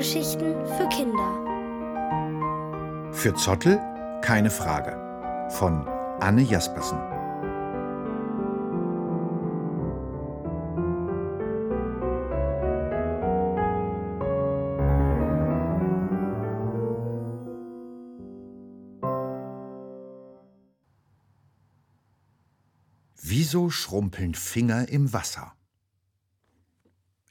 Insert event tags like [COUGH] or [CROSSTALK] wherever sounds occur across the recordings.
Hörgeschichten für Kinder. Für Zottel keine Frage. Von Anne Jaspersen. Wieso schrumpeln Finger im Wasser?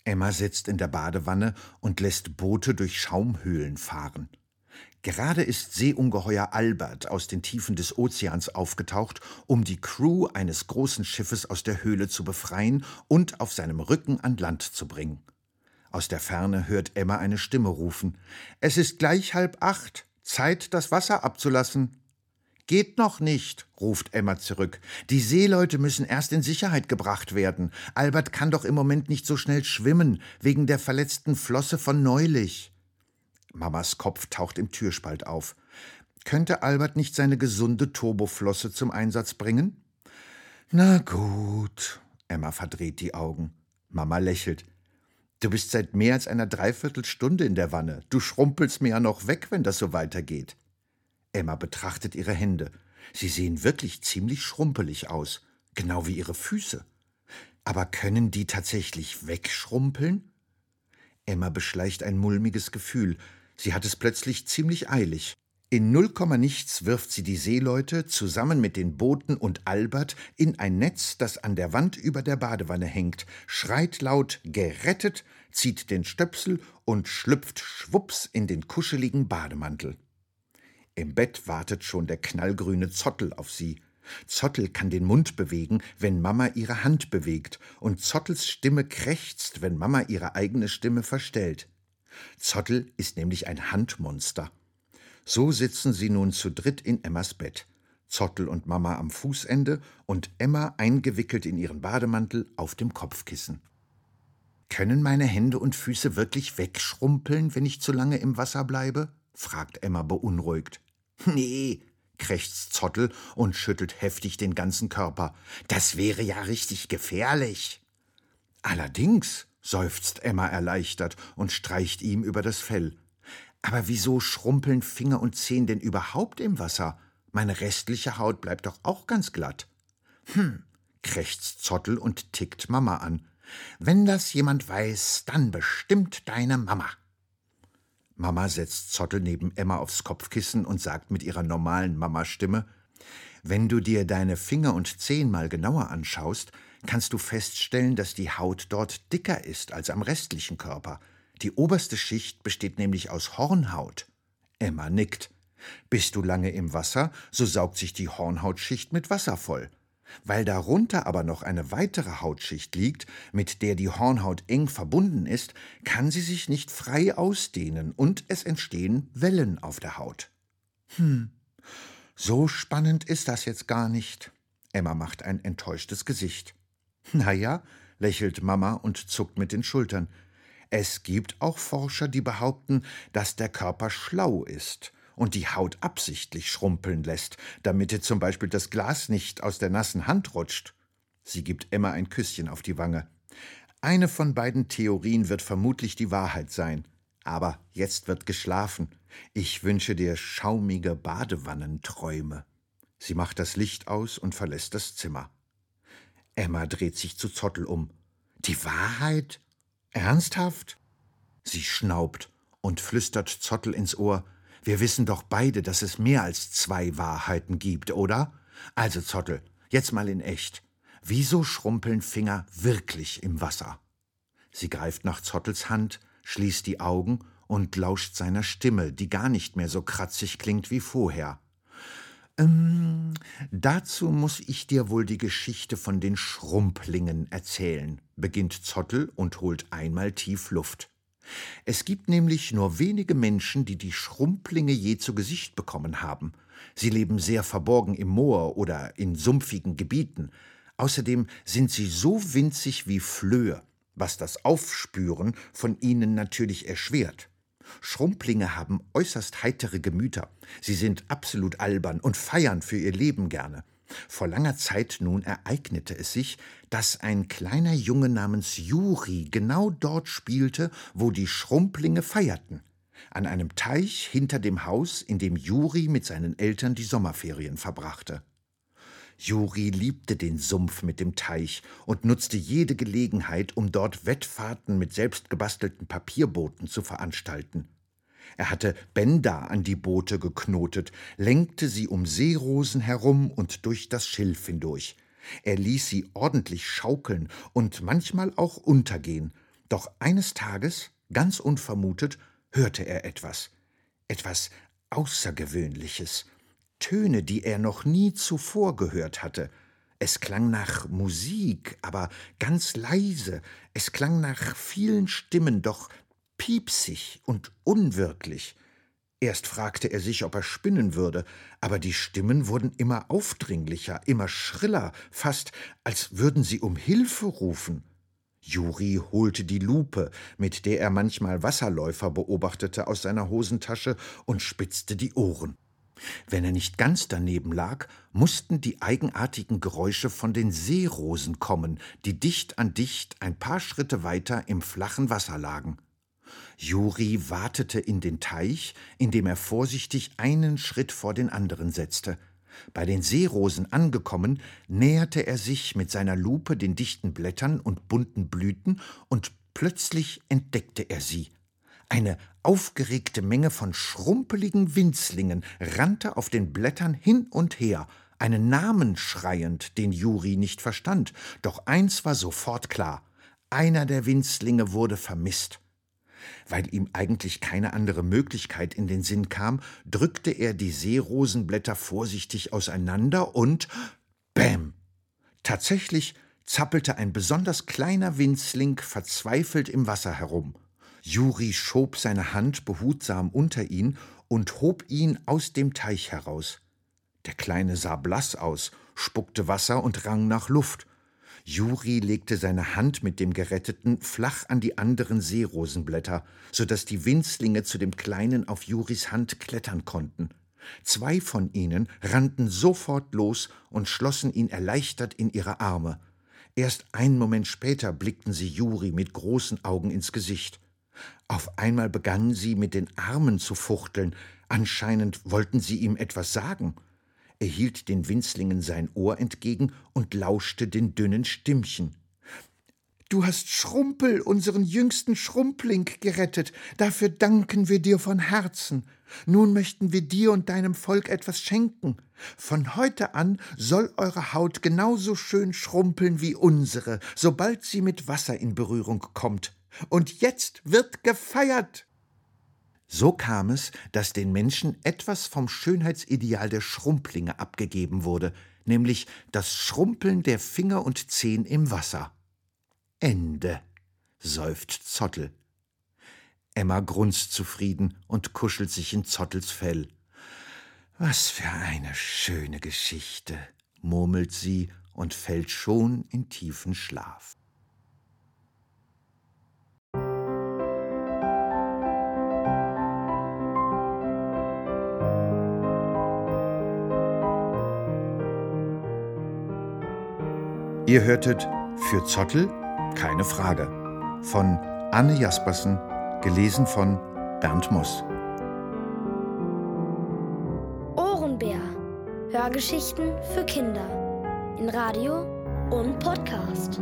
Emma sitzt in der Badewanne und lässt Boote durch Schaumhöhlen fahren. Gerade ist Seeungeheuer Albert aus den Tiefen des Ozeans aufgetaucht, um die Crew eines großen Schiffes aus der Höhle zu befreien und auf seinem Rücken an Land zu bringen. Aus der Ferne hört Emma eine Stimme rufen. Es ist gleich halb acht. Zeit, das Wasser abzulassen. Geht noch nicht, ruft Emma zurück. Die Seeleute müssen erst in Sicherheit gebracht werden. Albert kann doch im Moment nicht so schnell schwimmen, wegen der verletzten Flosse von neulich. Mamas Kopf taucht im Türspalt auf. Könnte Albert nicht seine gesunde Turboflosse zum Einsatz bringen? Na gut. Emma verdreht die Augen. Mama lächelt. Du bist seit mehr als einer Dreiviertelstunde in der Wanne. Du schrumpelst mir ja noch weg, wenn das so weitergeht. Emma betrachtet ihre Hände. Sie sehen wirklich ziemlich schrumpelig aus, genau wie ihre Füße. Aber können die tatsächlich wegschrumpeln? Emma beschleicht ein mulmiges Gefühl. Sie hat es plötzlich ziemlich eilig. In null nichts wirft sie die Seeleute zusammen mit den Booten und Albert in ein Netz, das an der Wand über der Badewanne hängt, schreit laut gerettet, zieht den Stöpsel und schlüpft schwups in den kuscheligen Bademantel. Im Bett wartet schon der knallgrüne Zottel auf sie. Zottel kann den Mund bewegen, wenn Mama ihre Hand bewegt, und Zottels Stimme krächzt, wenn Mama ihre eigene Stimme verstellt. Zottel ist nämlich ein Handmonster. So sitzen sie nun zu dritt in Emmas Bett. Zottel und Mama am Fußende und Emma eingewickelt in ihren Bademantel auf dem Kopfkissen. Können meine Hände und Füße wirklich wegschrumpeln, wenn ich zu lange im Wasser bleibe? fragt Emma beunruhigt. [LAUGHS] Nee, krächzt Zottel und schüttelt heftig den ganzen Körper. Das wäre ja richtig gefährlich. Allerdings, seufzt Emma erleichtert und streicht ihm über das Fell. Aber wieso schrumpeln Finger und Zehen denn überhaupt im Wasser? Meine restliche Haut bleibt doch auch ganz glatt. Hm, krächzt Zottel und tickt Mama an. Wenn das jemand weiß, dann bestimmt deine Mama. Mama setzt Zottel neben Emma aufs Kopfkissen und sagt mit ihrer normalen Mama-Stimme: Wenn du dir deine Finger und Zehen mal genauer anschaust, kannst du feststellen, dass die Haut dort dicker ist als am restlichen Körper. Die oberste Schicht besteht nämlich aus Hornhaut. Emma nickt. Bist du lange im Wasser, so saugt sich die Hornhautschicht mit Wasser voll. Weil darunter aber noch eine weitere Hautschicht liegt, mit der die Hornhaut eng verbunden ist, kann sie sich nicht frei ausdehnen und es entstehen Wellen auf der Haut. Hm, so spannend ist das jetzt gar nicht. Emma macht ein enttäuschtes Gesicht. Na ja, lächelt Mama und zuckt mit den Schultern. Es gibt auch Forscher, die behaupten, dass der Körper schlau ist und die Haut absichtlich schrumpeln lässt, damit ihr zum Beispiel das Glas nicht aus der nassen Hand rutscht. Sie gibt Emma ein Küsschen auf die Wange. Eine von beiden Theorien wird vermutlich die Wahrheit sein. Aber jetzt wird geschlafen. Ich wünsche dir schaumige Badewannenträume. Sie macht das Licht aus und verlässt das Zimmer. Emma dreht sich zu Zottel um. Die Wahrheit? Ernsthaft? Sie schnaubt und flüstert Zottel ins Ohr. Wir wissen doch beide, dass es mehr als zwei Wahrheiten gibt, oder? Also, Zottel, jetzt mal in echt. Wieso schrumpeln Finger wirklich im Wasser? Sie greift nach Zottels Hand, schließt die Augen und lauscht seiner Stimme, die gar nicht mehr so kratzig klingt wie vorher. Ähm, dazu muss ich dir wohl die Geschichte von den Schrumplingen erzählen, beginnt Zottel und holt einmal tief Luft. Es gibt nämlich nur wenige Menschen, die die Schrumplinge je zu Gesicht bekommen haben. Sie leben sehr verborgen im Moor oder in sumpfigen Gebieten. Außerdem sind sie so winzig wie Flöhe, was das Aufspüren von ihnen natürlich erschwert. Schrumplinge haben äußerst heitere Gemüter. Sie sind absolut albern und feiern für ihr Leben gerne. Vor langer Zeit nun ereignete es sich, dass ein kleiner Junge namens Juri genau dort spielte, wo die Schrumplinge feierten, an einem Teich hinter dem Haus, in dem Juri mit seinen Eltern die Sommerferien verbrachte. Juri liebte den Sumpf mit dem Teich und nutzte jede Gelegenheit, um dort Wettfahrten mit selbstgebastelten Papierbooten zu veranstalten. Er hatte Bänder an die Boote geknotet, lenkte sie um Seerosen herum und durch das Schilf hindurch. Er ließ sie ordentlich schaukeln und manchmal auch untergehen. Doch eines Tages, ganz unvermutet, hörte er etwas. Etwas Außergewöhnliches. Töne, die er noch nie zuvor gehört hatte. Es klang nach Musik, aber ganz leise. Es klang nach vielen Stimmen, doch piepsig und unwirklich. Erst fragte er sich, ob er spinnen würde, aber die Stimmen wurden immer aufdringlicher, immer schriller, fast als würden sie um Hilfe rufen. Juri holte die Lupe, mit der er manchmal Wasserläufer beobachtete, aus seiner Hosentasche und spitzte die Ohren. Wenn er nicht ganz daneben lag, mussten die eigenartigen Geräusche von den Seerosen kommen, die dicht an dicht ein paar Schritte weiter im flachen Wasser lagen. Juri watete in den Teich, indem er vorsichtig einen Schritt vor den anderen setzte. Bei den Seerosen angekommen, näherte er sich mit seiner Lupe den dichten Blättern und bunten Blüten, und plötzlich entdeckte er sie. Eine aufgeregte Menge von schrumpeligen Winzlingen rannte auf den Blättern hin und her, einen Namen schreiend, den Juri nicht verstand, doch eins war sofort klar einer der Winzlinge wurde vermisst. Weil ihm eigentlich keine andere Möglichkeit in den Sinn kam, drückte er die Seerosenblätter vorsichtig auseinander und Bäm! Tatsächlich zappelte ein besonders kleiner Winzling verzweifelt im Wasser herum. Juri schob seine Hand behutsam unter ihn und hob ihn aus dem Teich heraus. Der Kleine sah blass aus, spuckte Wasser und rang nach Luft. Juri legte seine Hand mit dem Geretteten flach an die anderen Seerosenblätter, so dass die Winzlinge zu dem Kleinen auf Juris Hand klettern konnten. Zwei von ihnen rannten sofort los und schlossen ihn erleichtert in ihre Arme. Erst einen Moment später blickten sie Juri mit großen Augen ins Gesicht. Auf einmal begannen sie mit den Armen zu fuchteln, anscheinend wollten sie ihm etwas sagen. Er hielt den Winzlingen sein Ohr entgegen und lauschte den dünnen Stimmchen. Du hast Schrumpel, unseren jüngsten Schrumpling, gerettet. Dafür danken wir dir von Herzen. Nun möchten wir dir und deinem Volk etwas schenken. Von heute an soll eure Haut genauso schön schrumpeln wie unsere, sobald sie mit Wasser in Berührung kommt. Und jetzt wird gefeiert. So kam es, dass den Menschen etwas vom Schönheitsideal der Schrumplinge abgegeben wurde, nämlich das Schrumpeln der Finger und Zehen im Wasser. Ende, seufzt Zottel. Emma grunzt zufrieden und kuschelt sich in Zottels Fell. Was für eine schöne Geschichte, murmelt sie und fällt schon in tiefen Schlaf. Ihr hörtet für Zottel keine Frage von Anne Jaspersen, gelesen von Bernd Moss. Ohrenbär. Hörgeschichten für Kinder. In Radio und Podcast.